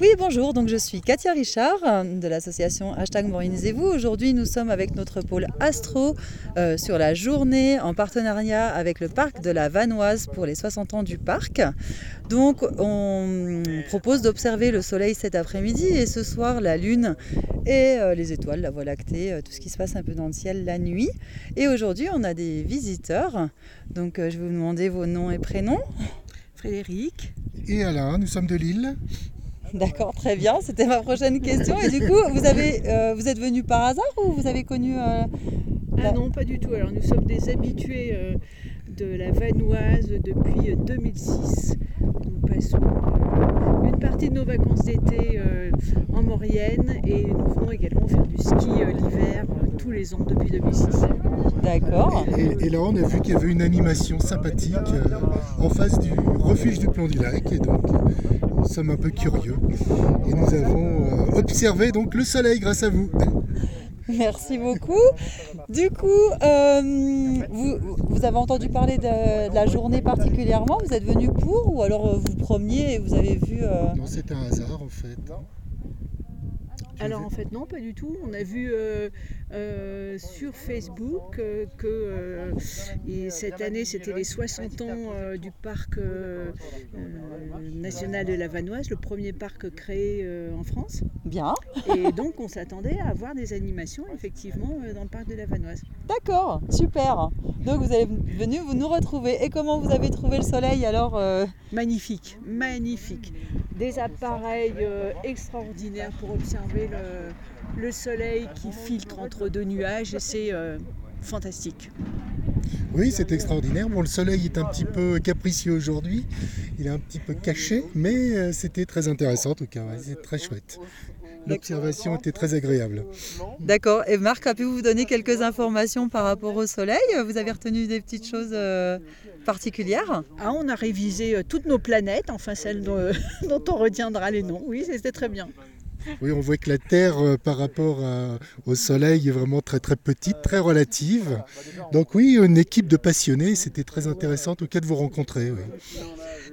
Oui, bonjour, donc je suis Katia Richard de l'association Hashtag Morinisez-vous. Aujourd'hui, nous sommes avec notre pôle Astro euh, sur la journée en partenariat avec le parc de la Vanoise pour les 60 ans du parc. Donc, on propose d'observer le soleil cet après-midi et ce soir la lune et euh, les étoiles, la voie lactée, euh, tout ce qui se passe un peu dans le ciel la nuit. Et aujourd'hui, on a des visiteurs. Donc, je vais vous demander vos noms et prénoms. Frédéric. Et Alain, nous sommes de Lille. D'accord, très bien. C'était ma prochaine question. Et du coup, vous, avez, euh, vous êtes venu par hasard ou vous avez connu... Euh, ah non, pas du tout. Alors nous sommes des habitués euh, de la Vanoise depuis 2006. Nous passons une partie de nos vacances d'été en Maurienne et nous venons également faire du ski l'hiver tous les ans depuis 2006. D'accord. Et, là, on a vu qu'il y avait une animation sympathique en face du refuge du Plomb du Lac. Et donc, nous sommes un peu curieux et nous avons euh, observé donc le soleil grâce à vous. Merci beaucoup. Du coup, euh, vous, avez entendu parler de, la journée particulièrement Vous êtes venu pour ou alors euh, vous promeniez et vous avez vu Non, c'est un hasard en fait. Alors en fait non, pas du tout. On a vu euh, euh, sur Facebook euh, que cette année c'était les 60 ans du parc national de la Vanoise, le premier parc créé en France. Bien. Et donc on s'attendait à avoir des animations effectivement dans le parc de la Vanoise. D'accord, super. Donc vous êtes venu vous nous retrouver. Et comment vous avez trouvé le soleil alors Magnifique, magnifique des appareils euh, extraordinaires pour observer le, soleil qui filtre entre deux nuages et c'est euh, fantastique. Oui, c'est extraordinaire. Bon, le soleil est un petit peu capricieux aujourd'hui. Il est un petit peu caché, mais euh, c'était très intéressant en tout cas. c'est très chouette. L'observation était très agréable. D'accord. Et Marc a pu vous donner quelques informations par rapport au soleil? Vous avez retenu des petites choses euh, particulières? Ah, On a révisé euh, toutes nos planètes, enfin celles dont, dont on retiendra les noms. Oui, c'était très bien. Oui, on voit que la Terre, euh, par rapport au Soleil, est vraiment très très petite, très relative. Donc oui, une équipe de passionnés, c'était très intéressant en tout cas de vous rencontrer.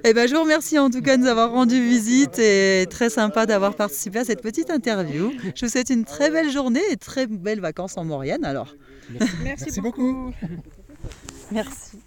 Eh ben, je vous remercie en tout cas de nous avoir rendu visite et très sympa d'avoir participé à cette petite interview. Je vous souhaite une très belle journée et très belles vacances en Maurienne alors. Merci, beaucoup. Merci.